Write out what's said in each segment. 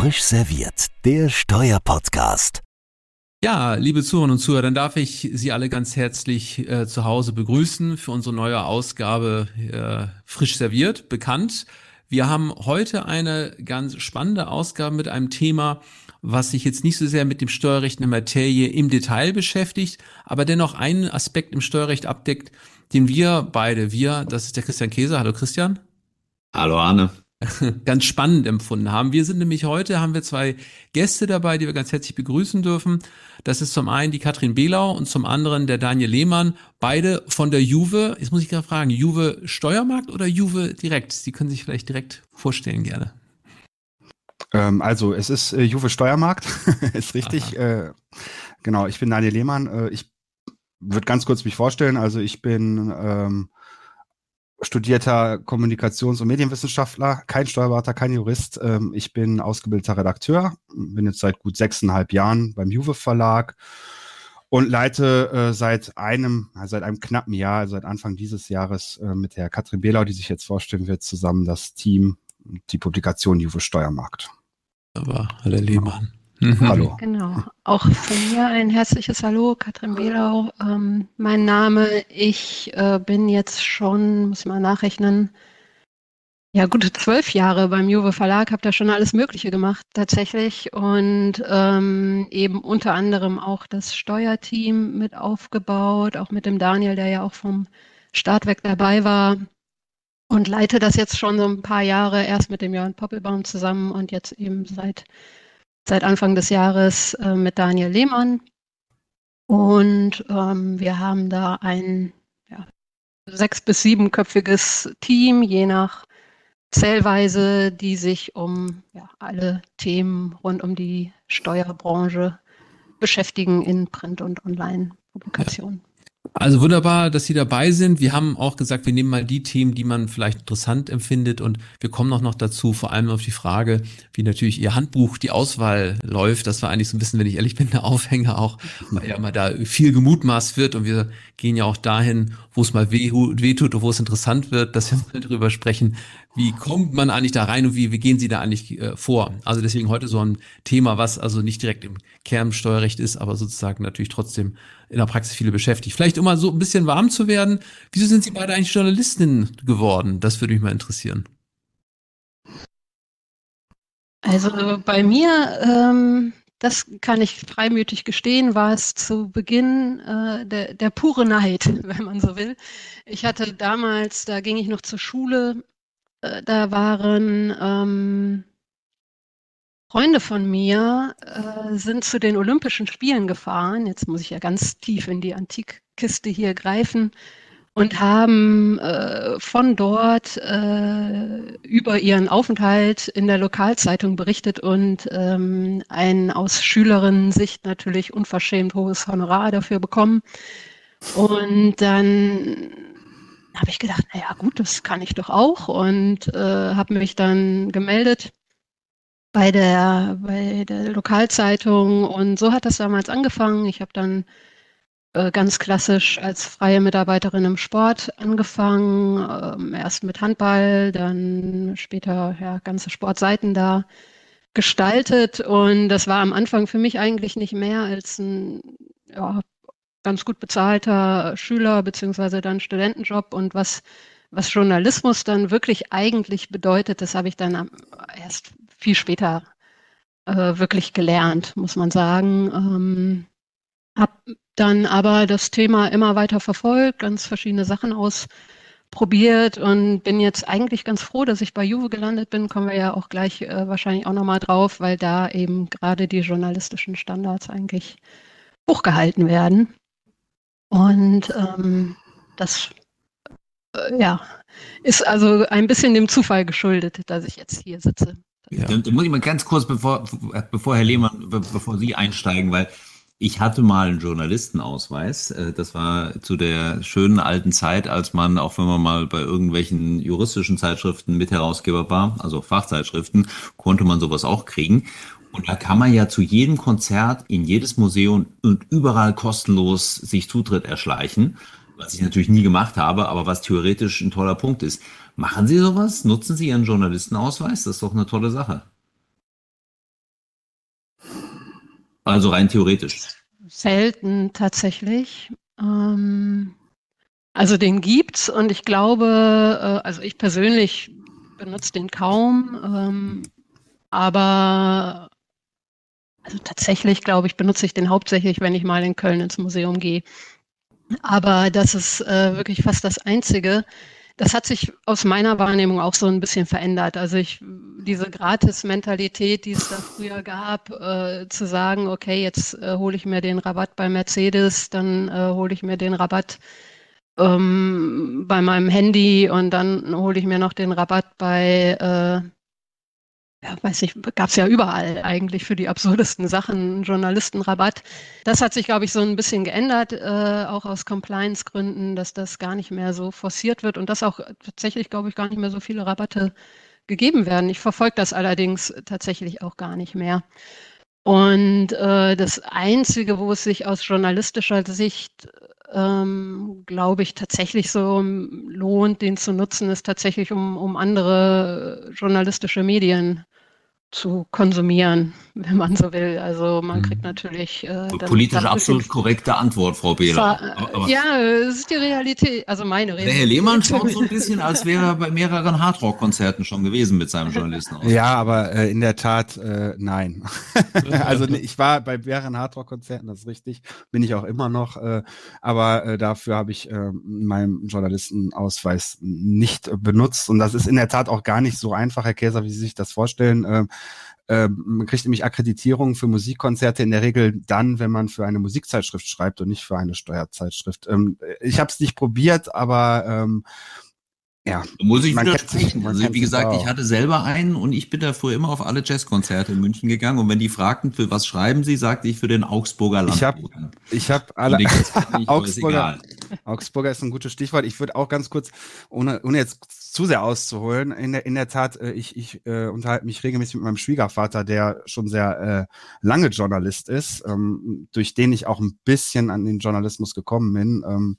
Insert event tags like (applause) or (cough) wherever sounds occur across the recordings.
Frisch serviert, der Steuerpodcast. Ja, liebe Zuhörerinnen und Zuhörer, dann darf ich Sie alle ganz herzlich äh, zu Hause begrüßen für unsere neue Ausgabe äh, Frisch serviert, bekannt. Wir haben heute eine ganz spannende Ausgabe mit einem Thema, was sich jetzt nicht so sehr mit dem Steuerrecht in der Materie im Detail beschäftigt, aber dennoch einen Aspekt im Steuerrecht abdeckt, den wir beide, wir, das ist der Christian Käse. Hallo Christian. Hallo Arne. (laughs) ganz spannend empfunden haben. Wir sind nämlich heute, haben wir zwei Gäste dabei, die wir ganz herzlich begrüßen dürfen. Das ist zum einen die Katrin Behlau und zum anderen der Daniel Lehmann, beide von der Juve. Jetzt muss ich gerade fragen, Juve Steuermarkt oder Juve direkt? Sie können sich vielleicht direkt vorstellen gerne. Ähm, also es ist äh, Juve Steuermarkt, (laughs) ist richtig. Äh, genau, ich bin Daniel Lehmann. Äh, ich würde ganz kurz mich vorstellen. Also ich bin ähm, studierter Kommunikations- und Medienwissenschaftler, kein Steuerberater, kein Jurist. Ähm, ich bin ausgebildeter Redakteur, bin jetzt seit gut sechseinhalb Jahren beim Juve Verlag und leite äh, seit einem, seit einem knappen Jahr, seit Anfang dieses Jahres äh, mit der Katrin Behlau, die sich jetzt vorstellen wird, zusammen das Team, die Publikation Juve Steuermarkt. Aber Hallo Lehmann. Mhm. Hallo. Genau. Auch von mir ein herzliches Hallo, Katrin Behlau. Ähm, mein Name, ich äh, bin jetzt schon, muss ich mal nachrechnen, ja, gute zwölf Jahre beim Juve Verlag, habe da schon alles Mögliche gemacht tatsächlich und ähm, eben unter anderem auch das Steuerteam mit aufgebaut, auch mit dem Daniel, der ja auch vom Start weg dabei war und leite das jetzt schon so ein paar Jahre, erst mit dem Jörn Poppelbaum zusammen und jetzt eben seit seit Anfang des Jahres äh, mit Daniel Lehmann. Und ähm, wir haben da ein ja, sechs- bis siebenköpfiges Team, je nach Zählweise, die sich um ja, alle Themen rund um die Steuerbranche beschäftigen in Print- und Online-Publikationen. Also wunderbar, dass Sie dabei sind. Wir haben auch gesagt, wir nehmen mal die Themen, die man vielleicht interessant empfindet und wir kommen auch noch dazu, vor allem auf die Frage, wie natürlich Ihr Handbuch, die Auswahl läuft. Das war eigentlich so ein bisschen, wenn ich ehrlich bin, der Aufhänger auch, weil ja immer da viel gemutmaßt wird und wir gehen ja auch dahin, wo es mal weh, weh tut und wo es interessant wird, dass wir mal drüber sprechen, wie kommt man eigentlich da rein und wie, wie gehen Sie da eigentlich äh, vor? Also deswegen heute so ein Thema, was also nicht direkt im Kernsteuerrecht ist, aber sozusagen natürlich trotzdem in der Praxis viele beschäftigt. Vielleicht um mal so ein bisschen warm zu werden, wieso sind Sie beide eigentlich Journalistin geworden? Das würde mich mal interessieren. Also bei mir, ähm, das kann ich freimütig gestehen, war es zu Beginn äh, der, der pure Neid, (laughs) wenn man so will. Ich hatte damals, da ging ich noch zur Schule, äh, da waren ähm, Freunde von mir äh, sind zu den Olympischen Spielen gefahren. Jetzt muss ich ja ganz tief in die Antikkiste hier greifen und haben äh, von dort äh, über ihren Aufenthalt in der Lokalzeitung berichtet und ähm, ein aus Schülerinnen-Sicht natürlich unverschämt hohes Honorar dafür bekommen. Und dann habe ich gedacht, naja gut, das kann ich doch auch und äh, habe mich dann gemeldet bei der, bei der Lokalzeitung. Und so hat das damals angefangen. Ich habe dann äh, ganz klassisch als freie Mitarbeiterin im Sport angefangen, äh, erst mit Handball, dann später ja, ganze Sportseiten da gestaltet. Und das war am Anfang für mich eigentlich nicht mehr als ein ja, ganz gut bezahlter Schüler beziehungsweise dann Studentenjob. Und was, was Journalismus dann wirklich eigentlich bedeutet, das habe ich dann erst viel später äh, wirklich gelernt, muss man sagen. Ähm, habe dann aber das Thema immer weiter verfolgt, ganz verschiedene Sachen ausprobiert und bin jetzt eigentlich ganz froh, dass ich bei Juve gelandet bin. Kommen wir ja auch gleich äh, wahrscheinlich auch nochmal drauf, weil da eben gerade die journalistischen Standards eigentlich hochgehalten werden. Und ähm, das äh, ja, ist also ein bisschen dem Zufall geschuldet, dass ich jetzt hier sitze. Ja. Da, da muss ich mal ganz kurz, bevor, bevor Herr Lehmann, bevor Sie einsteigen, weil ich hatte mal einen Journalistenausweis. Äh, das war zu der schönen alten Zeit, als man, auch wenn man mal bei irgendwelchen juristischen Zeitschriften Mitherausgeber war, also Fachzeitschriften, konnte man sowas auch kriegen. Und da kann man ja zu jedem Konzert, in jedes Museum und überall kostenlos sich Zutritt erschleichen, was ich natürlich nie gemacht habe, aber was theoretisch ein toller Punkt ist. Machen Sie sowas? Nutzen Sie Ihren Journalistenausweis? Das ist doch eine tolle Sache. Also rein theoretisch. Selten tatsächlich. Ähm, also den gibt's und ich glaube, äh, also ich persönlich benutze den kaum, ähm, aber also tatsächlich, glaube ich, benutze ich den hauptsächlich, wenn ich mal in Köln ins Museum gehe. Aber das ist äh, wirklich fast das Einzige. Das hat sich aus meiner Wahrnehmung auch so ein bisschen verändert. Also ich, diese Gratis-Mentalität, die es da früher gab, äh, zu sagen, okay, jetzt äh, hole ich mir den Rabatt bei Mercedes, dann äh, hole ich mir den Rabatt ähm, bei meinem Handy und dann hole ich mir noch den Rabatt bei äh, ja, weiß ich, gab es ja überall eigentlich für die absurdesten Sachen Journalistenrabatt. Das hat sich, glaube ich, so ein bisschen geändert, äh, auch aus Compliance-Gründen, dass das gar nicht mehr so forciert wird und dass auch tatsächlich, glaube ich, gar nicht mehr so viele Rabatte gegeben werden. Ich verfolge das allerdings tatsächlich auch gar nicht mehr. Und äh, das Einzige, wo es sich aus journalistischer Sicht ähm, glaube ich, tatsächlich so lohnt, den zu nutzen, ist tatsächlich, um, um andere journalistische Medien zu konsumieren, (laughs) wenn man so will. Also man kriegt mhm. natürlich äh, politisch absolut korrekte Antwort, Frau Behler. ja, es ist die Realität, also meine Realität. Der Herr Lehmann schaut so ein (laughs) bisschen, als wäre er bei mehreren Hardrock-Konzerten schon gewesen mit seinem Journalisten. Ja, aber äh, in der Tat äh, nein. (laughs) also ich war bei mehreren Hardrock-Konzerten, das ist richtig, bin ich auch immer noch, äh, aber äh, dafür habe ich äh, meinen Journalistenausweis nicht benutzt und das ist in der Tat auch gar nicht so einfach, Herr Käser, wie Sie sich das vorstellen. Äh, man kriegt nämlich Akkreditierung für Musikkonzerte in der Regel dann, wenn man für eine Musikzeitschrift schreibt und nicht für eine Steuerzeitschrift. Ähm, ich habe es nicht probiert, aber ähm, ja. Muss ich widersprechen. Also wie gesagt, ich hatte selber einen und ich bin davor immer auf alle Jazzkonzerte in München gegangen und wenn die fragten, für was schreiben sie, sagte ich für den Augsburger Landboten. Ich habe hab alle (laughs) Augsburger, Augsburger ist ein gutes Stichwort. Ich würde auch ganz kurz, ohne, ohne jetzt zu sehr auszuholen, in der, in der Tat, äh, ich, ich äh, unterhalte mich regelmäßig mit meinem Schwiegervater, der schon sehr äh, lange Journalist ist, ähm, durch den ich auch ein bisschen an den Journalismus gekommen bin. Ähm,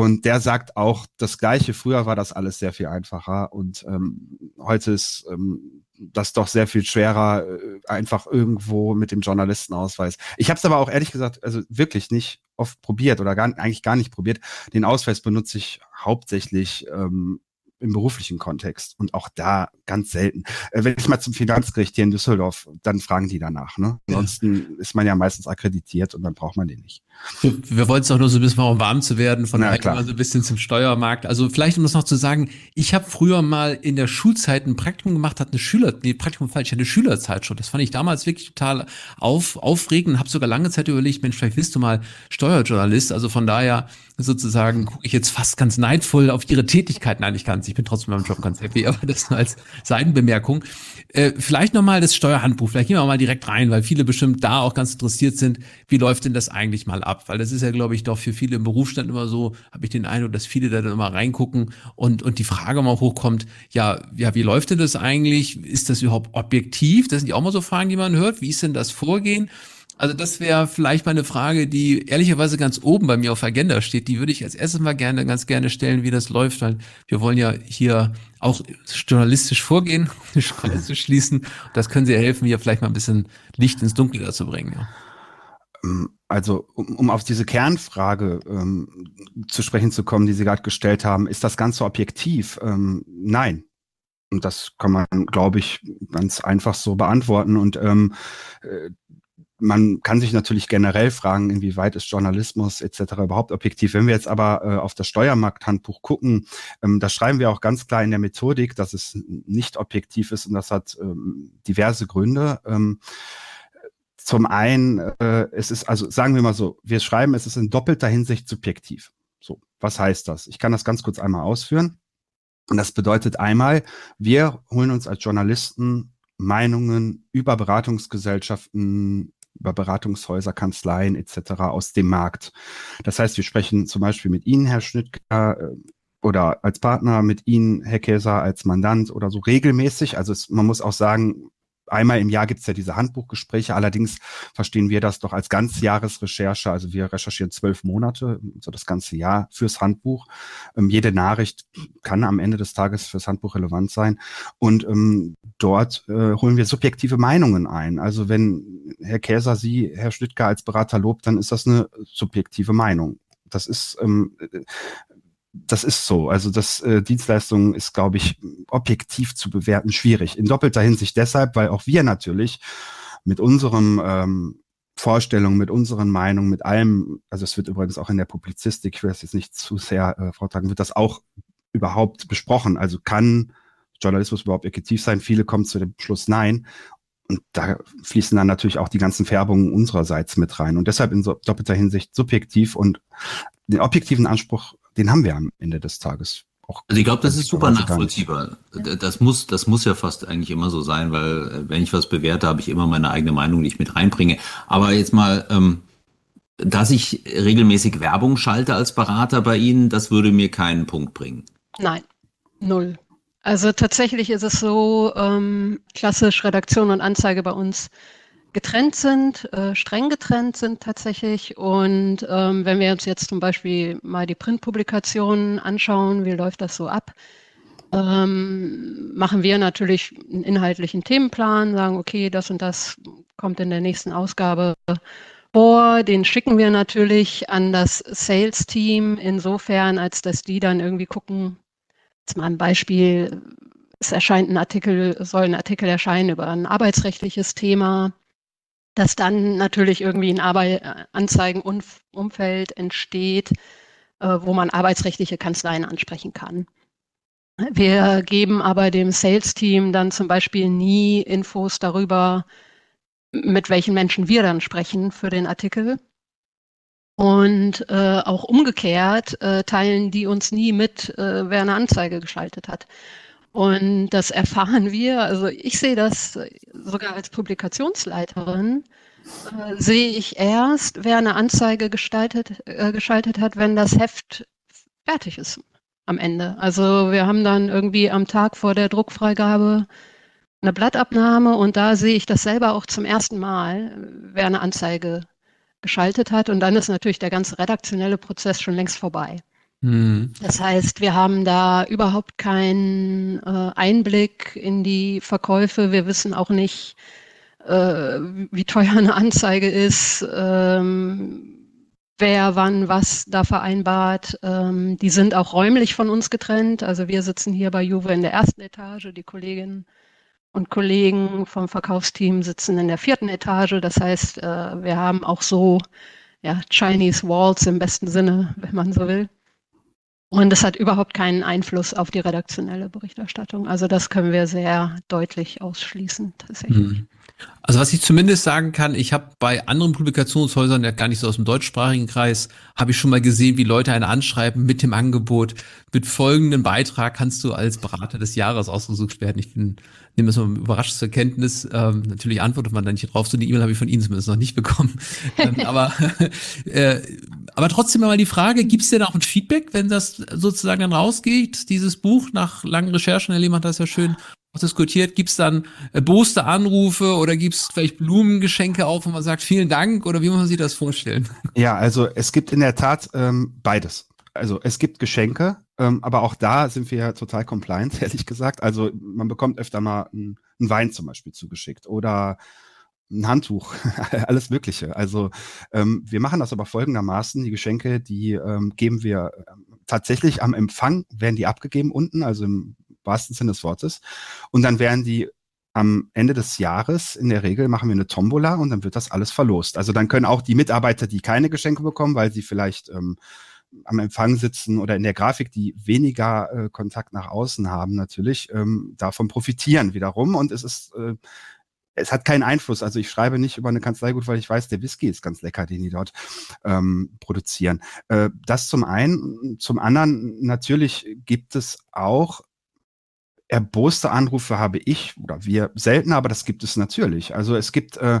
und der sagt auch das Gleiche. Früher war das alles sehr viel einfacher und ähm, heute ist ähm, das doch sehr viel schwerer, äh, einfach irgendwo mit dem Journalistenausweis. Ich habe es aber auch ehrlich gesagt, also wirklich nicht oft probiert oder gar, eigentlich gar nicht probiert. Den Ausweis benutze ich hauptsächlich ähm, im beruflichen Kontext und auch da ganz selten. Äh, wenn ich mal zum Finanzgericht hier in Düsseldorf, dann fragen die danach. Ne? Ansonsten ist man ja meistens akkreditiert und dann braucht man den nicht. Wir, wollten es auch nur so ein bisschen um warm zu werden, von daher mal so ein bisschen zum Steuermarkt. Also vielleicht, um das noch zu sagen, ich habe früher mal in der Schulzeit ein Praktikum gemacht, hat eine Schüler, nee, Praktikum falsch, eine Schülerzeitschrift. Das fand ich damals wirklich total auf, aufregend, habe sogar lange Zeit überlegt, Mensch, vielleicht bist du mal Steuerjournalist. Also von daher sozusagen gucke ich jetzt fast ganz neidvoll auf ihre Tätigkeiten. Nein, ich kann ich bin trotzdem beim Job ganz happy, (laughs) aber das nur als Seitenbemerkung. Äh, vielleicht nochmal das Steuerhandbuch, vielleicht gehen wir mal direkt rein, weil viele bestimmt da auch ganz interessiert sind, wie läuft denn das eigentlich mal ab? Weil das ist ja, glaube ich, doch für viele im Berufsstand immer so, habe ich den Eindruck, dass viele da dann immer reingucken und, und die Frage mal hochkommt, ja, ja, wie läuft denn das eigentlich? Ist das überhaupt objektiv? Das sind ja auch mal so Fragen, die man hört. Wie ist denn das Vorgehen? Also das wäre vielleicht mal eine Frage, die ehrlicherweise ganz oben bei mir auf Agenda steht. Die würde ich als erstes mal gerne, ganz gerne stellen, wie das läuft, weil wir wollen ja hier auch journalistisch vorgehen, (laughs) eine Schreie zu schließen. Das können Sie helfen, hier vielleicht mal ein bisschen Licht ins Dunkel dazu bringen. Ja. Ähm, also, um, um auf diese Kernfrage ähm, zu sprechen zu kommen, die Sie gerade gestellt haben, ist das Ganze objektiv? Ähm, nein. Und das kann man, glaube ich, ganz einfach so beantworten. Und ähm, äh, man kann sich natürlich generell fragen, inwieweit ist Journalismus etc. überhaupt objektiv. Wenn wir jetzt aber äh, auf das Steuermarkthandbuch gucken, ähm, da schreiben wir auch ganz klar in der Methodik, dass es nicht objektiv ist und das hat ähm, diverse Gründe. Ähm, zum einen, äh, es ist, also sagen wir mal so, wir schreiben, es ist in doppelter Hinsicht subjektiv. So, was heißt das? Ich kann das ganz kurz einmal ausführen. Und das bedeutet einmal, wir holen uns als Journalisten Meinungen über Beratungsgesellschaften, über Beratungshäuser, Kanzleien etc. aus dem Markt. Das heißt, wir sprechen zum Beispiel mit Ihnen, Herr Schnittger, äh, oder als Partner mit Ihnen, Herr Käser, als Mandant oder so regelmäßig. Also es, man muss auch sagen, einmal im Jahr gibt's ja diese Handbuchgespräche. Allerdings verstehen wir das doch als Ganzjahresrecherche. Also wir recherchieren zwölf Monate, so das ganze Jahr fürs Handbuch. Ähm, jede Nachricht kann am Ende des Tages fürs Handbuch relevant sein. Und ähm, dort äh, holen wir subjektive Meinungen ein. Also wenn Herr Käser Sie, Herr Schlittger als Berater lobt, dann ist das eine subjektive Meinung. Das ist ähm, das ist so. Also das äh, Dienstleistung ist, glaube ich, objektiv zu bewerten schwierig. In doppelter Hinsicht deshalb, weil auch wir natürlich mit unserem ähm, Vorstellungen, mit unseren Meinungen, mit allem, also es wird übrigens auch in der Publizistik, ich will das jetzt nicht zu sehr äh, vortragen, wird das auch überhaupt besprochen. Also kann Journalismus überhaupt objektiv sein? Viele kommen zu dem Schluss nein. Und da fließen dann natürlich auch die ganzen Färbungen unsererseits mit rein. Und deshalb in so doppelter Hinsicht subjektiv und den objektiven Anspruch den haben wir am Ende des Tages. Auch also ich glaube, das ist super nachvollziehbar. Das muss, das muss ja fast eigentlich immer so sein, weil äh, wenn ich was bewerte, habe ich immer meine eigene Meinung, die ich mit reinbringe. Aber jetzt mal, ähm, dass ich regelmäßig Werbung schalte als Berater bei Ihnen, das würde mir keinen Punkt bringen. Nein, null. Also tatsächlich ist es so, ähm, klassisch Redaktion und Anzeige bei uns getrennt sind, äh, streng getrennt sind tatsächlich. Und ähm, wenn wir uns jetzt zum Beispiel mal die Printpublikationen anschauen, wie läuft das so ab? Ähm, machen wir natürlich einen inhaltlichen Themenplan, sagen, okay, das und das kommt in der nächsten Ausgabe vor. Den schicken wir natürlich an das Sales-Team insofern, als dass die dann irgendwie gucken, jetzt mal ein Beispiel, es erscheint ein Artikel, soll ein Artikel erscheinen über ein arbeitsrechtliches Thema dass dann natürlich irgendwie ein Arbeit äh, Anzeigenumfeld entsteht, äh, wo man arbeitsrechtliche Kanzleien ansprechen kann. Wir geben aber dem Sales-Team dann zum Beispiel nie Infos darüber, mit welchen Menschen wir dann sprechen für den Artikel. Und äh, auch umgekehrt äh, teilen die uns nie mit, äh, wer eine Anzeige geschaltet hat. Und das erfahren wir, also ich sehe das sogar als Publikationsleiterin, äh, sehe ich erst, wer eine Anzeige gestaltet, äh, geschaltet hat, wenn das Heft fertig ist am Ende. Also wir haben dann irgendwie am Tag vor der Druckfreigabe eine Blattabnahme und da sehe ich das selber auch zum ersten Mal, wer eine Anzeige geschaltet hat. Und dann ist natürlich der ganze redaktionelle Prozess schon längst vorbei. Mhm. Das heißt, wir haben da überhaupt keinen äh, Einblick in die Verkäufe. Wir wissen auch nicht, äh, wie teuer eine Anzeige ist, ähm, wer wann was da vereinbart. Ähm, die sind auch räumlich von uns getrennt. Also wir sitzen hier bei Juve in der ersten Etage, die Kolleginnen und Kollegen vom Verkaufsteam sitzen in der vierten Etage. Das heißt, äh, wir haben auch so ja, Chinese Walls im besten Sinne, wenn man so will. Und es hat überhaupt keinen Einfluss auf die redaktionelle Berichterstattung. Also das können wir sehr deutlich ausschließen tatsächlich. Mhm. Also was ich zumindest sagen kann, ich habe bei anderen Publikationshäusern, ja gar nicht so aus dem deutschsprachigen Kreis, habe ich schon mal gesehen, wie Leute eine anschreiben mit dem Angebot, mit folgendem Beitrag kannst du als Berater des Jahres ausgesucht werden. Ich bin, nehme das mal überrascht zur Kenntnis. Ähm, natürlich antwortet man da nicht drauf. So eine E-Mail habe ich von Ihnen zumindest noch nicht bekommen. (laughs) ähm, aber, (laughs) äh, aber trotzdem mal die Frage, gibt es denn auch ein Feedback, wenn das sozusagen dann rausgeht, dieses Buch nach langen Recherchen, Herr Lehmann hat das ja schön diskutiert, gibt es dann erboste Anrufe oder gibt es vielleicht Blumengeschenke auf, wo man sagt, vielen Dank oder wie muss man sich das vorstellen? Ja, also es gibt in der Tat ähm, beides. Also es gibt Geschenke, ähm, aber auch da sind wir ja total compliant, (laughs) ehrlich gesagt. Also man bekommt öfter mal einen Wein zum Beispiel zugeschickt oder ein Handtuch, (laughs) alles Mögliche. Also ähm, wir machen das aber folgendermaßen. Die Geschenke, die ähm, geben wir ähm, tatsächlich am Empfang, werden die abgegeben unten, also im wahrsten Sinne des Wortes. Und dann werden die am Ende des Jahres, in der Regel machen wir eine Tombola und dann wird das alles verlost. Also dann können auch die Mitarbeiter, die keine Geschenke bekommen, weil sie vielleicht ähm, am Empfang sitzen oder in der Grafik, die weniger äh, Kontakt nach außen haben, natürlich ähm, davon profitieren wiederum. Und es ist äh, es hat keinen Einfluss. Also ich schreibe nicht über eine Kanzlei gut, weil ich weiß, der Whisky ist ganz lecker, den die dort ähm, produzieren. Äh, das zum einen. Zum anderen, natürlich gibt es auch erboste Anrufe habe ich oder wir selten, aber das gibt es natürlich. Also es gibt äh,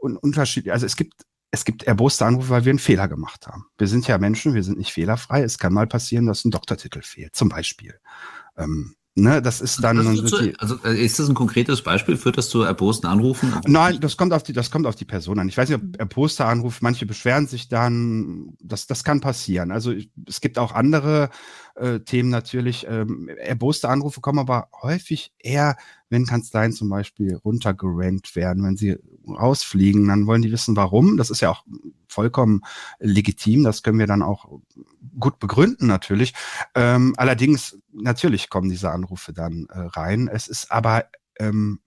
Unterschiede, also es gibt es gibt erboste Anrufe, weil wir einen Fehler gemacht haben. Wir sind ja Menschen, wir sind nicht fehlerfrei. Es kann mal passieren, dass ein Doktortitel fehlt, zum Beispiel. Ähm, Ne, das ist dann. Das zu, also äh, ist das ein konkretes Beispiel? Führt das zu erbosten Anrufen? Nein, das kommt auf die, das kommt auf die Person an. Ich weiß nicht, ob erboster Anruf, manche beschweren sich dann. Das, das kann passieren. Also es gibt auch andere äh, Themen natürlich. Ähm, erboste Anrufe kommen aber häufig eher, wenn Kanzleien zum Beispiel runtergerankt werden, wenn sie rausfliegen, dann wollen die wissen, warum. Das ist ja auch vollkommen legitim. Das können wir dann auch gut begründen natürlich. Ähm, allerdings, natürlich kommen diese Anrufe dann äh, rein. Es ist aber ähm,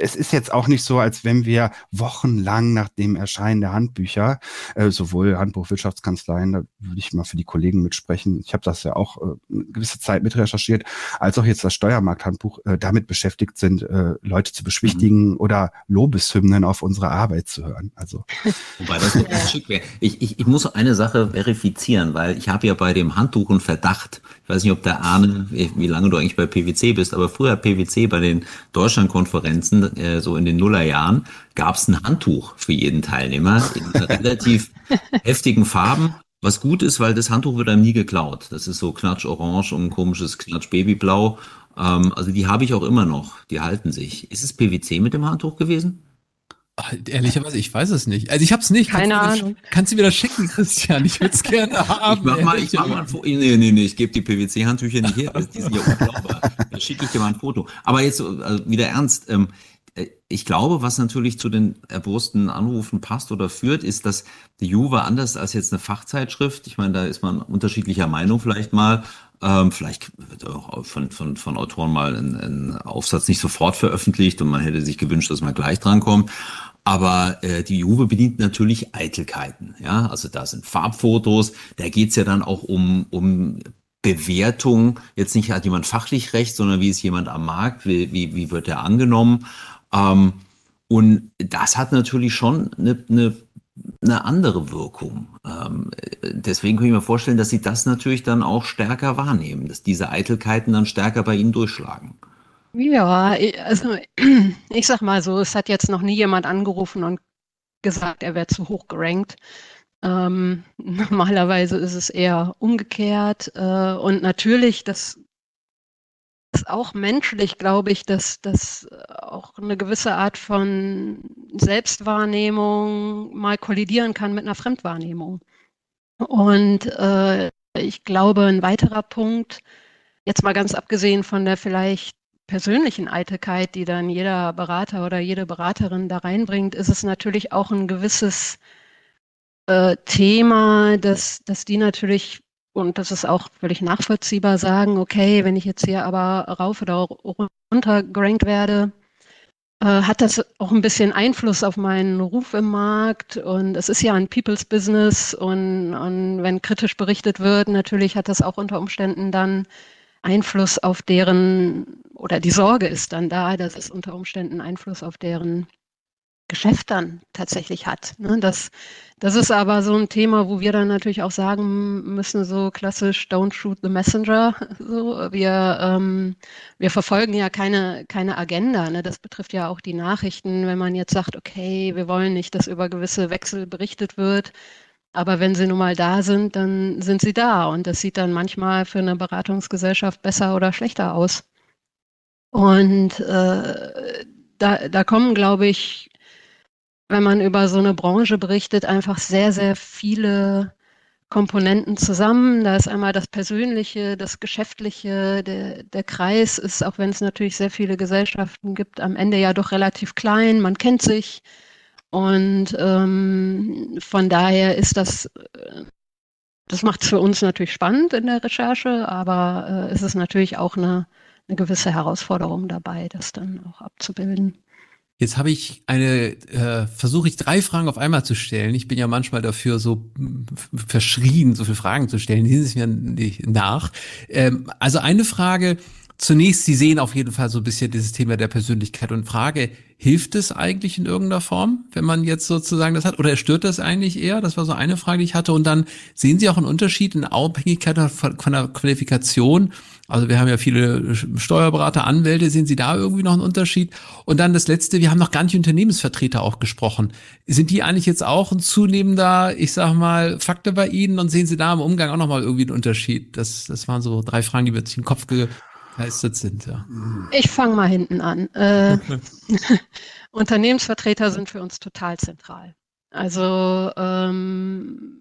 es ist jetzt auch nicht so, als wenn wir wochenlang nach dem Erscheinen der Handbücher, äh, sowohl Handbuch Wirtschaftskanzleien, da würde ich mal für die Kollegen mitsprechen, ich habe das ja auch äh, eine gewisse Zeit mitrecherchiert, als auch jetzt das Steuermarkthandbuch äh, damit beschäftigt sind, äh, Leute zu beschwichtigen mhm. oder Lobeshymnen auf unsere Arbeit zu hören. Also (laughs) Wobei das ganz schick wäre. Ich, ich, ich muss eine Sache verifizieren, weil ich habe ja bei dem Handtuch einen Verdacht. Ich weiß nicht, ob der Arne, wie lange du eigentlich bei PwC bist, aber früher PwC bei den Deutschlandkonferenzen äh, so in den Nullerjahren, gab es ein Handtuch für jeden Teilnehmer in (laughs) relativ heftigen Farben. Was gut ist, weil das Handtuch wird einem nie geklaut. Das ist so knatsch-orange und ein komisches knatsch-babyblau. Ähm, also die habe ich auch immer noch. Die halten sich. Ist es PwC mit dem Handtuch gewesen? Ach, ehrlicherweise, ich weiß es nicht. Also ich habe es nicht. Keine kannst Ahnung. Du, kannst du wieder schicken, Christian? Ich würde es gerne haben. (laughs) Ich mach mal, ich mach mal ein Foto. Nee, nee, nee, ich gebe die PwC-Handtücher nicht her. Die sind ja unglaubar. Da schicke ich dir mal ein Foto. Aber jetzt also wieder ernst. Ähm, äh, ich glaube, was natürlich zu den erbosten Anrufen passt oder führt, ist, dass die Juve anders als jetzt eine Fachzeitschrift, ich meine, da ist man unterschiedlicher Meinung vielleicht mal, ähm, vielleicht wird auch von, von, von Autoren mal ein, ein Aufsatz nicht sofort veröffentlicht und man hätte sich gewünscht, dass man gleich drankommt. Aber äh, die Juve bedient natürlich Eitelkeiten. Ja, also da sind Farbfotos. Da geht's ja dann auch um, um Bewertung. Jetzt nicht hat jemand fachlich recht, sondern wie ist jemand am Markt? Wie, wie, wie wird er angenommen? Ähm, und das hat natürlich schon eine, eine, eine andere Wirkung. Ähm, deswegen kann ich mir vorstellen, dass Sie das natürlich dann auch stärker wahrnehmen, dass diese Eitelkeiten dann stärker bei Ihnen durchschlagen. Ja, also (clears throat) ich sag mal so, es hat jetzt noch nie jemand angerufen und gesagt, er wäre zu hoch gerankt. Ähm, (laughs) normalerweise ist es eher umgekehrt. Äh, und natürlich, das ist auch menschlich, glaube ich, dass das auch eine gewisse Art von Selbstwahrnehmung mal kollidieren kann mit einer Fremdwahrnehmung. Und äh, ich glaube, ein weiterer Punkt, jetzt mal ganz abgesehen von der vielleicht persönlichen Eitelkeit, die dann jeder Berater oder jede Beraterin da reinbringt, ist es natürlich auch ein gewisses äh, Thema, dass, dass die natürlich und das ist auch völlig nachvollziehbar, sagen, okay, wenn ich jetzt hier aber rauf oder runter gerankt werde, äh, hat das auch ein bisschen Einfluss auf meinen Ruf im Markt. Und es ist ja ein People's Business und, und wenn kritisch berichtet wird, natürlich hat das auch unter Umständen dann Einfluss auf deren, oder die Sorge ist dann da, dass es unter Umständen Einfluss auf deren Geschäft dann tatsächlich hat. Ne? Das, das ist aber so ein Thema, wo wir dann natürlich auch sagen müssen, so klassisch, don't shoot the messenger. (laughs) So, wir, ähm, wir verfolgen ja keine, keine Agenda. Ne? Das betrifft ja auch die Nachrichten, wenn man jetzt sagt, okay, wir wollen nicht, dass über gewisse Wechsel berichtet wird. Aber wenn sie nun mal da sind, dann sind sie da. Und das sieht dann manchmal für eine Beratungsgesellschaft besser oder schlechter aus. Und äh, da, da kommen, glaube ich, wenn man über so eine Branche berichtet, einfach sehr, sehr viele Komponenten zusammen. Da ist einmal das Persönliche, das Geschäftliche, der, der Kreis ist, auch wenn es natürlich sehr viele Gesellschaften gibt, am Ende ja doch relativ klein. Man kennt sich. Und ähm, von daher ist das, äh, das macht es für uns natürlich spannend in der Recherche, aber äh, es ist natürlich auch eine, eine gewisse Herausforderung dabei, das dann auch abzubilden. Jetzt habe ich eine, äh, versuche ich drei Fragen auf einmal zu stellen. Ich bin ja manchmal dafür so verschrien, so viele Fragen zu stellen. Die sind mir nicht nach. Ähm, also eine Frage, zunächst, Sie sehen auf jeden Fall so ein bisschen dieses Thema der Persönlichkeit und Frage, hilft es eigentlich in irgendeiner Form, wenn man jetzt sozusagen das hat? Oder stört das eigentlich eher? Das war so eine Frage, die ich hatte. Und dann sehen Sie auch einen Unterschied in Abhängigkeit von der Qualifikation also wir haben ja viele Steuerberater, Anwälte. Sehen Sie da irgendwie noch einen Unterschied? Und dann das Letzte, wir haben noch gar nicht Unternehmensvertreter auch gesprochen. Sind die eigentlich jetzt auch ein zunehmender, ich sag mal, Faktor bei Ihnen und sehen Sie da im Umgang auch nochmal irgendwie einen Unterschied? Das, das waren so drei Fragen, die mir jetzt in den Kopf ge begeistert sind, ja. Ich fange mal hinten an. Äh, (laughs) (laughs) Unternehmensvertreter sind für uns total zentral. Also ähm,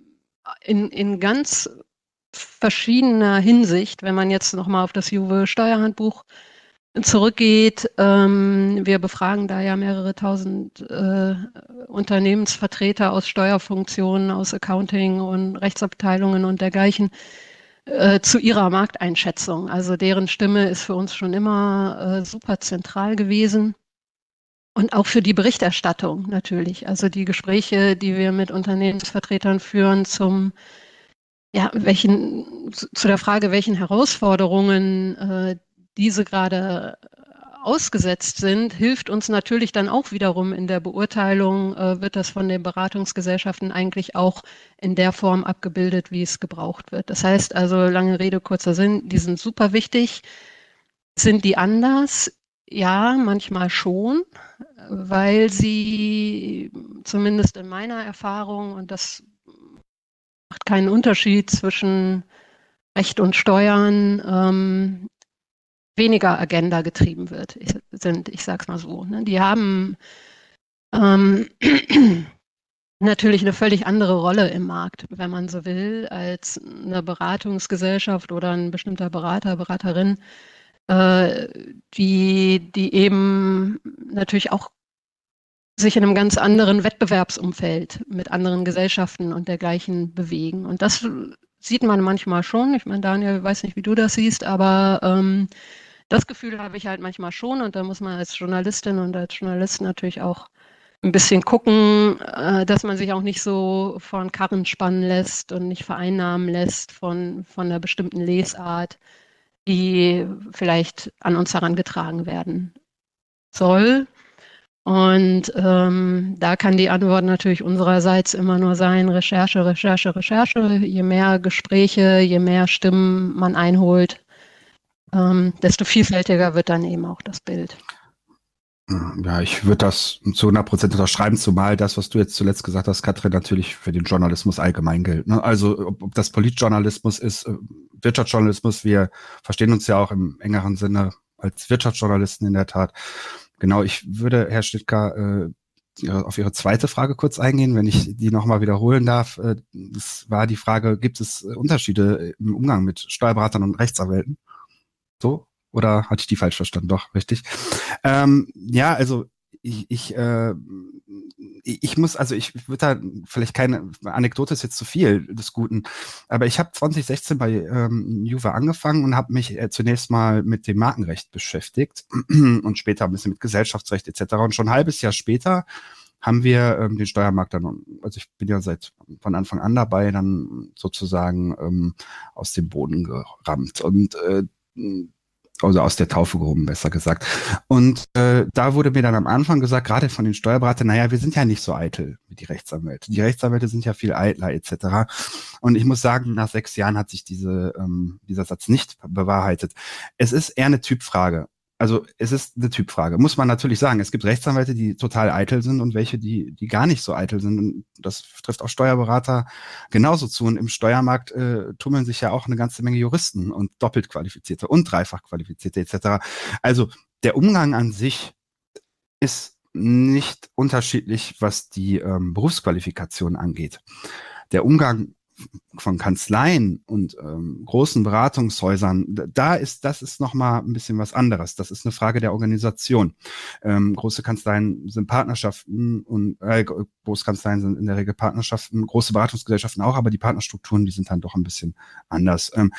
in, in ganz verschiedener Hinsicht, wenn man jetzt nochmal auf das Juve Steuerhandbuch zurückgeht. Ähm, wir befragen da ja mehrere tausend äh, Unternehmensvertreter aus Steuerfunktionen, aus Accounting und Rechtsabteilungen und dergleichen äh, zu ihrer Markteinschätzung. Also deren Stimme ist für uns schon immer äh, super zentral gewesen. Und auch für die Berichterstattung natürlich. Also die Gespräche, die wir mit Unternehmensvertretern führen zum ja, welchen, zu der Frage, welchen Herausforderungen äh, diese gerade ausgesetzt sind, hilft uns natürlich dann auch wiederum in der Beurteilung, äh, wird das von den Beratungsgesellschaften eigentlich auch in der Form abgebildet, wie es gebraucht wird. Das heißt also, lange Rede, kurzer Sinn, die sind super wichtig. Sind die anders? Ja, manchmal schon, weil sie zumindest in meiner Erfahrung, und das macht keinen Unterschied zwischen Recht und Steuern, ähm, weniger Agenda getrieben wird, ich, sind, ich sage es mal so. Ne? Die haben ähm, (clears throat) natürlich eine völlig andere Rolle im Markt, wenn man so will, als eine Beratungsgesellschaft oder ein bestimmter Berater, Beraterin, äh, die, die eben natürlich auch sich in einem ganz anderen Wettbewerbsumfeld mit anderen Gesellschaften und dergleichen bewegen. Und das sieht man manchmal schon. Ich meine, Daniel, ich weiß nicht, wie du das siehst, aber ähm, das Gefühl habe ich halt manchmal schon und da muss man als Journalistin und als Journalist natürlich auch ein bisschen gucken, äh, dass man sich auch nicht so von Karren spannen lässt und nicht vereinnahmen lässt von, von einer bestimmten Lesart, die vielleicht an uns herangetragen werden soll. Und ähm, da kann die Antwort natürlich unsererseits immer nur sein, Recherche, Recherche, Recherche. Je mehr Gespräche, je mehr Stimmen man einholt, ähm, desto vielfältiger wird dann eben auch das Bild. Ja, ich würde das zu 100 Prozent unterschreiben, zumal das, was du jetzt zuletzt gesagt hast, Katrin, natürlich für den Journalismus allgemein gilt. Ne? Also ob, ob das Politjournalismus ist, äh, Wirtschaftsjournalismus, wir verstehen uns ja auch im engeren Sinne als Wirtschaftsjournalisten in der Tat. Genau, ich würde, Herr Stittker, äh, auf Ihre zweite Frage kurz eingehen, wenn ich die nochmal wiederholen darf. Äh, das war die Frage, gibt es Unterschiede im Umgang mit Steuerberatern und Rechtsanwälten? So? Oder hatte ich die falsch verstanden? Doch, richtig. Ähm, ja, also ich, ich, äh, ich muss, also ich würde da vielleicht keine Anekdote ist jetzt zu viel des Guten, aber ich habe 2016 bei ähm, Juve angefangen und habe mich äh, zunächst mal mit dem Markenrecht beschäftigt (clears throat) und später ein bisschen mit Gesellschaftsrecht etc. Und schon ein halbes Jahr später haben wir ähm, den Steuermarkt dann, also ich bin ja seit von Anfang an dabei, dann sozusagen ähm, aus dem Boden gerammt. Und äh, also aus der Taufe gehoben, besser gesagt. Und äh, da wurde mir dann am Anfang gesagt, gerade von den Steuerberatern, naja, wir sind ja nicht so eitel wie die Rechtsanwälte. Die Rechtsanwälte sind ja viel eitler etc. Und ich muss sagen, nach sechs Jahren hat sich diese, ähm, dieser Satz nicht bewahrheitet. Es ist eher eine Typfrage also es ist eine Typfrage. Muss man natürlich sagen. Es gibt Rechtsanwälte, die total eitel sind und welche, die, die gar nicht so eitel sind. Und das trifft auch Steuerberater genauso zu. Und im Steuermarkt äh, tummeln sich ja auch eine ganze Menge Juristen und doppelt qualifizierte und dreifach qualifizierte etc. Also der Umgang an sich ist nicht unterschiedlich, was die ähm, Berufsqualifikation angeht. Der Umgang von Kanzleien und ähm, großen Beratungshäusern, da ist das ist noch mal ein bisschen was anderes. Das ist eine Frage der Organisation. Ähm, große Kanzleien sind Partnerschaften und äh, Großkanzleien sind in der Regel Partnerschaften, große Beratungsgesellschaften auch, aber die Partnerstrukturen, die sind dann doch ein bisschen anders. Ähm,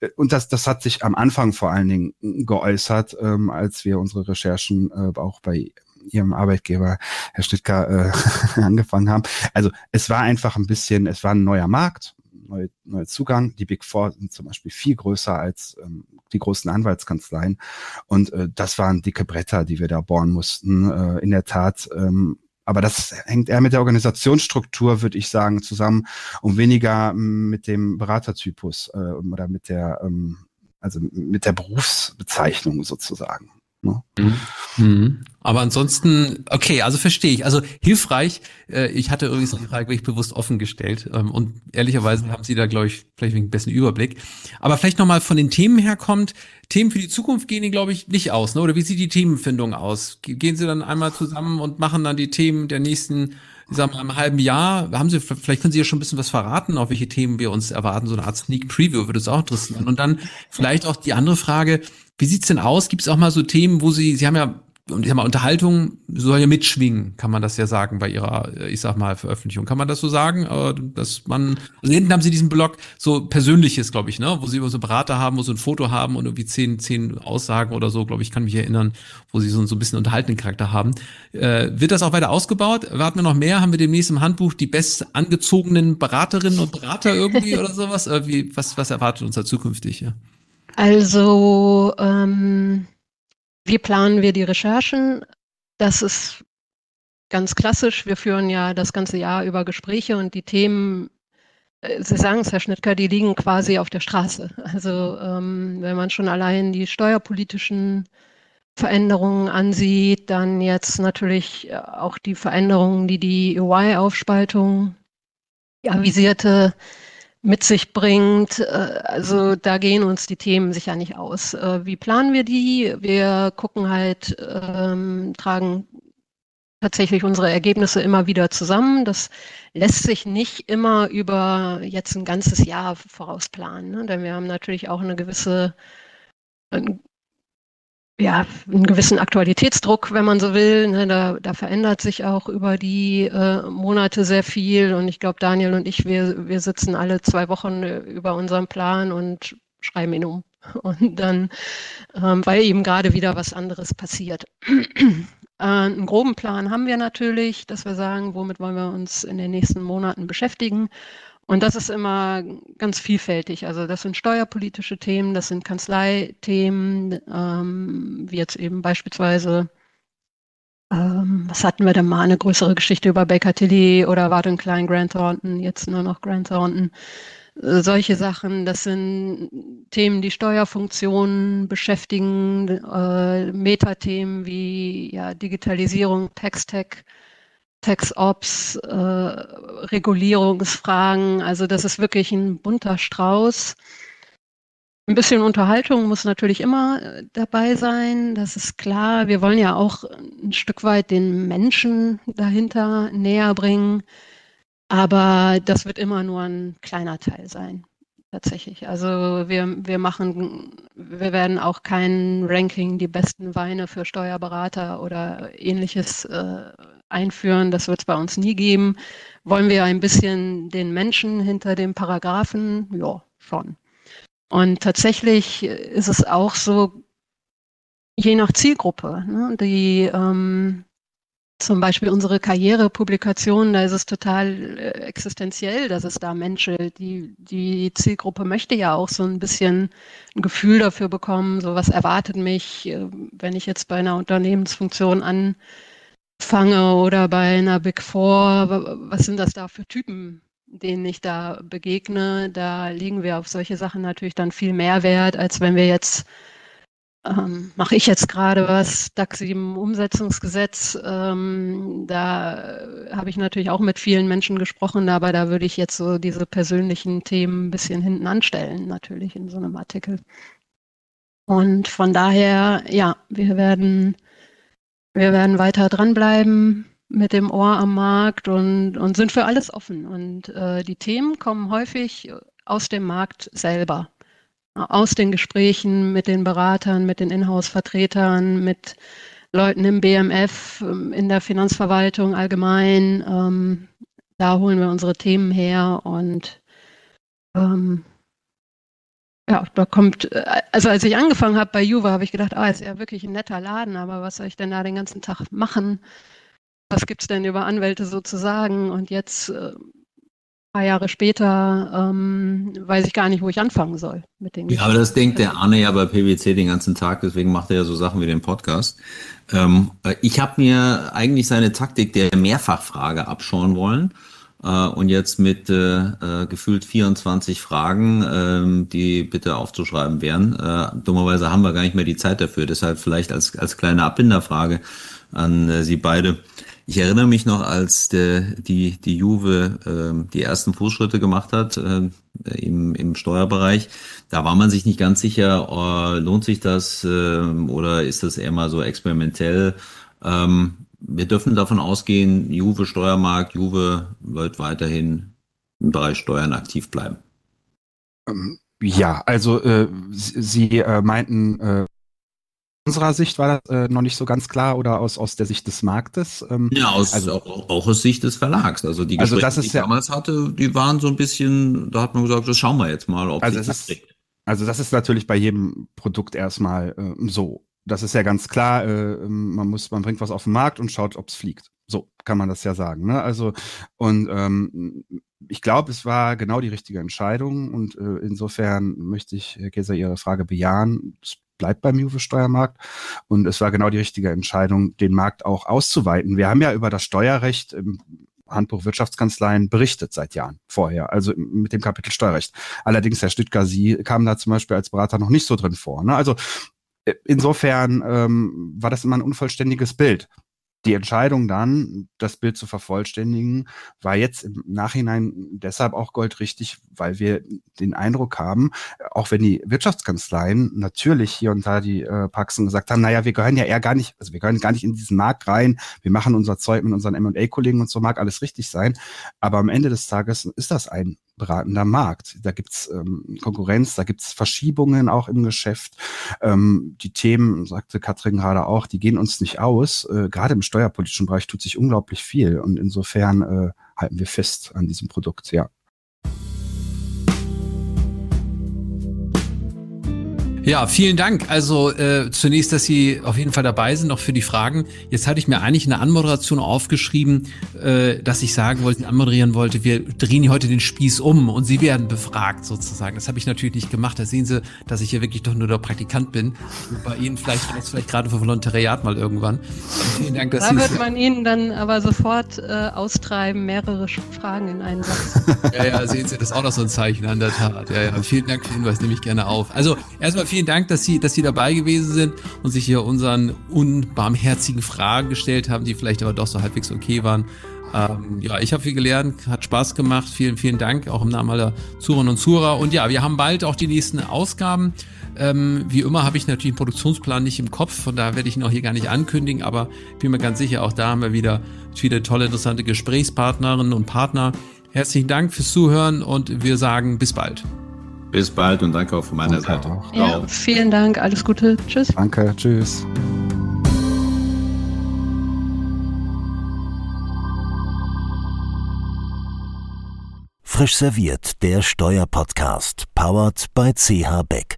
äh, und das, das hat sich am Anfang vor allen Dingen geäußert, ähm, als wir unsere Recherchen äh, auch bei ihrem Arbeitgeber, Herr Stittker, äh, (laughs) angefangen haben. Also es war einfach ein bisschen, es war ein neuer Markt, neuer neue Zugang. Die Big Four sind zum Beispiel viel größer als ähm, die großen Anwaltskanzleien. Und äh, das waren dicke Bretter, die wir da bohren mussten. Äh, in der Tat. Ähm, aber das hängt eher mit der Organisationsstruktur, würde ich sagen, zusammen und weniger mit dem Beratertypus äh, oder mit der, ähm, also mit der Berufsbezeichnung sozusagen. Ne? Mhm. Aber ansonsten, okay, also verstehe ich. Also hilfreich. Äh, ich hatte übrigens die Frage wirklich bewusst offen gestellt. Ähm, und ehrlicherweise haben Sie da, glaube ich, vielleicht einen besten Überblick. Aber vielleicht nochmal von den Themen herkommt. Themen für die Zukunft gehen Ihnen, glaube ich, nicht aus. Ne? Oder wie sieht die Themenfindung aus? Gehen Sie dann einmal zusammen und machen dann die Themen der nächsten ich sag mal, im halben Jahr, haben Sie, vielleicht können Sie ja schon ein bisschen was verraten, auf welche Themen wir uns erwarten, so eine Art Sneak Preview würde es auch interessieren. Und dann vielleicht auch die andere Frage, wie sieht's denn aus? Gibt es auch mal so Themen, wo Sie, Sie haben ja und ich sag mal, Unterhaltung soll ja mitschwingen, kann man das ja sagen bei ihrer, äh, ich sag mal, Veröffentlichung. Kann man das so sagen? Äh, dass man, also hinten haben sie diesen Blog so Persönliches, glaube ich, ne, wo sie immer so Berater haben, wo sie ein Foto haben und irgendwie zehn, zehn Aussagen oder so, glaube ich, kann mich erinnern, wo sie so, so ein bisschen unterhaltenden Charakter haben. Äh, wird das auch weiter ausgebaut? Warten wir noch mehr? Haben wir demnächst im Handbuch die best angezogenen Beraterinnen und Berater irgendwie oder sowas? Äh, wie, was, was erwartet uns da zukünftig? Ja? Also, ähm wie planen wir die Recherchen? Das ist ganz klassisch. Wir führen ja das ganze Jahr über Gespräche und die Themen, äh, Sie sagen es, Herr Schnittker, die liegen quasi auf der Straße. Also ähm, wenn man schon allein die steuerpolitischen Veränderungen ansieht, dann jetzt natürlich auch die Veränderungen, die die UI-Aufspaltung avisierte, mit sich bringt. Äh, also da gehen uns die Themen sicher nicht aus. Äh, wie planen wir die? Wir gucken halt, ähm, tragen tatsächlich unsere Ergebnisse immer wieder zusammen. Das lässt sich nicht immer über jetzt ein ganzes Jahr vorausplanen, ne? denn wir haben natürlich auch eine gewisse ja, einen gewissen Aktualitätsdruck, wenn man so will. Ne, da, da verändert sich auch über die äh, Monate sehr viel. Und ich glaube, Daniel und ich, wir, wir sitzen alle zwei Wochen äh, über unserem Plan und schreiben ihn um. (laughs) Und dann, ähm, weil eben gerade wieder was anderes passiert. (clears throat) äh, einen groben Plan haben wir natürlich, dass wir sagen, womit wollen wir uns in den nächsten Monaten beschäftigen. Und das ist immer ganz vielfältig. Also das sind steuerpolitische Themen, das sind Kanzleithemen, ähm, wie jetzt eben beispielsweise, ähm, was hatten wir denn mal, eine größere Geschichte über Baker Tilly oder Warden Klein Grant Thornton, jetzt nur noch Grant Thornton. Äh, solche Sachen, das sind Themen, die Steuerfunktionen beschäftigen, äh, Metathemen wie ja, Digitalisierung, Text-Tech, Tax-Ops, äh, Regulierungsfragen. Also das ist wirklich ein bunter Strauß. Ein bisschen Unterhaltung muss natürlich immer äh, dabei sein, das ist klar. Wir wollen ja auch ein Stück weit den Menschen dahinter näher bringen, aber das wird immer nur ein kleiner Teil sein, tatsächlich. Also wir, wir machen, wir werden auch kein Ranking, die besten Weine für Steuerberater oder ähnliches äh, einführen. Das wird es bei uns nie geben. Wollen wir ein bisschen den Menschen hinter dem Paragraphen? Ja, schon. Und tatsächlich ist es auch so, je nach Zielgruppe. Ne? Die ähm, zum Beispiel unsere Karrierepublikation, da ist es total äh, existenziell, dass es da menschelt. Die, die Zielgruppe möchte ja auch so ein bisschen ein Gefühl dafür bekommen, so was erwartet mich, äh, wenn ich jetzt bei einer Unternehmensfunktion an fange oder bei einer Big Four, was sind das da für Typen, denen ich da begegne? Da legen wir auf solche Sachen natürlich dann viel mehr Wert, als wenn wir jetzt ähm, mache ich jetzt gerade was, DAX 7 Umsetzungsgesetz, ähm, da habe ich natürlich auch mit vielen Menschen gesprochen, aber da würde ich jetzt so diese persönlichen Themen ein bisschen hinten anstellen, natürlich in so einem Artikel. Und von daher, ja, wir werden wir werden weiter dranbleiben mit dem Ohr am Markt und, und sind für alles offen. Und äh, die Themen kommen häufig aus dem Markt selber, aus den Gesprächen mit den Beratern, mit den Inhouse-Vertretern, mit Leuten im BMF, in der Finanzverwaltung allgemein. Ähm, da holen wir unsere Themen her und ähm, ja, da kommt, äh, also als ich angefangen habe bei Juve, habe ich gedacht, ah, ist ja wirklich ein netter Laden, aber was soll ich denn da den ganzen Tag machen? Was gibt es denn über Anwälte so zu sagen? Und jetzt, äh, ein paar Jahre später, ähm, weiß ich gar nicht, wo ich anfangen soll mit den Ja, aber das denkt der Arne ja bei PwC den ganzen Tag, deswegen macht er ja so Sachen wie den Podcast. Ähm, äh, ich habe mir eigentlich seine Taktik der Mehrfachfrage abschauen wollen Äh, und jetzt mit äh, gefühlt 24 Fragen, äh, die bitte aufzuschreiben wären. Äh, dummerweise haben wir gar nicht mehr die Zeit dafür. Deshalb vielleicht als, als kleine Abbinderfrage an äh, Sie beide. Ich erinnere mich noch, als der, die, die Juve äh, die ersten Fußschritte gemacht hat äh, im, im Steuerbereich. Da war man sich nicht ganz sicher, oh, lohnt sich das äh, oder ist das eher mal so experimentell. Ähm, wir dürfen davon ausgehen, Juve Steuermarkt, Juve wird weiterhin im Bereich Steuern aktiv bleiben. Ähm, ja, also äh, Sie äh, meinten äh, unserer Sicht war das äh, noch nicht so ganz klar oder aus, aus der Sicht des Marktes? Ähm, ja, aus, also, auch, auch aus Sicht des Verlags. Also die Gespräche, also das ist die ich ja, damals hatte, die waren so ein bisschen, da hat man gesagt, das schauen wir jetzt mal, ob also sich das kriegt. Also das ist natürlich bei jedem Produkt erstmal äh, so. Das ist ja ganz klar, äh, ähm, man muss, man bringt was auf den Markt und schaut, ob es fliegt. So kann man das ja sagen. Ne? Also und ähm, ich glaube, es war genau die richtige Entscheidung und äh, insofern möchte ich, Herr Käser, Ihre Frage bejahen. Es bleibt beim Juve-Steuermarkt. Und es war genau die richtige Entscheidung, den Markt auch auszuweiten. Wir haben ja über das Steuerrecht im Handbuch Wirtschaftskanzleien berichtet seit Jahren vorher, also mit dem Kapitel Steuerrecht. Allerdings, Herr Stüttger, Sie kamen da zum Beispiel als Berater noch nicht so drin vor. Ne? Also insofern ähm, war das immer ein unvollständiges Bild. Die Entscheidung dann, das Bild zu vervollständigen, war jetzt im Nachhinein deshalb auch goldrichtig, weil wir den Eindruck haben, auch wenn die Wirtschaftskanzleien natürlich hier und da die äh, Paxen gesagt haben, naja, wir gehören ja eher gar nicht, also wir gehören gar nicht in diesen Markt rein, wir machen unser Zeug mit unseren M&A-Kollegen und so mag alles richtig sein, aber am Ende des Tages ist das ein beratender Markt. Da gibt's ähm, Konkurrenz, da gibt's Verschiebungen auch im Geschäft. Ähm, die Themen, sagte Katrin gerade auch, die gehen uns nicht aus. Äh, gerade im steuerpolitischen Bereich tut sich unglaublich viel und insofern äh, halten wir fest an diesem Produkt, ja. Ja, vielen Dank. Also äh, zunächst, dass Sie auf jeden Fall dabei sind, auch für die Fragen. Jetzt hatte ich mir eigentlich eine Anmoderation aufgeschrieben, äh, dass ich sagen wollte, anmoderieren wollte, wir drehen heute den Spieß um und Sie werden befragt sozusagen. Das habe ich natürlich nicht gemacht. Da sehen Sie, dass ich hier wirklich doch nur der Praktikant bin. Bei Ihnen vielleicht vielleicht gerade für Volontariat mal irgendwann. vielen Dank, dass da Sie wird man Ihnen dann aber sofort äh, austreiben, mehrere Fragen in einen Satz. (laughs) ja, ja, sehen Sie, das ist auch noch so ein Zeichen an der Tat. Ja, ja, vielen Dank für den Hinweis, nehme ich gerne auf. Also erstmal vielen vielen Dank, dass Sie, dass Sie dabei gewesen sind und sich hier unseren unbarmherzigen Fragen gestellt haben, die vielleicht aber doch so halbwegs okay waren. Ähm, ja, ich habe viel gelernt, hat Spaß gemacht. Vielen, vielen Dank, auch im Namen aller Zuhörerinnen und Zuhörer. Und ja, wir haben bald auch die nächsten Ausgaben. Ähm, wie immer habe ich natürlich einen Produktionsplan nicht im Kopf, von daher werde ich ihn auch hier gar nicht ankündigen, aber bin mir ganz sicher, auch da haben wir wieder viele tolle, interessante Gesprächspartnerinnen und Partner. Herzlichen Dank fürs Zuhören und wir sagen bis bald. Bis bald und danke auch von meiner danke Seite. Auch. Ja, vielen Dank, alles Gute. Tschüss. Danke, tschüss. Frisch serviert, der Steuerpodcast, powered by CH Beck.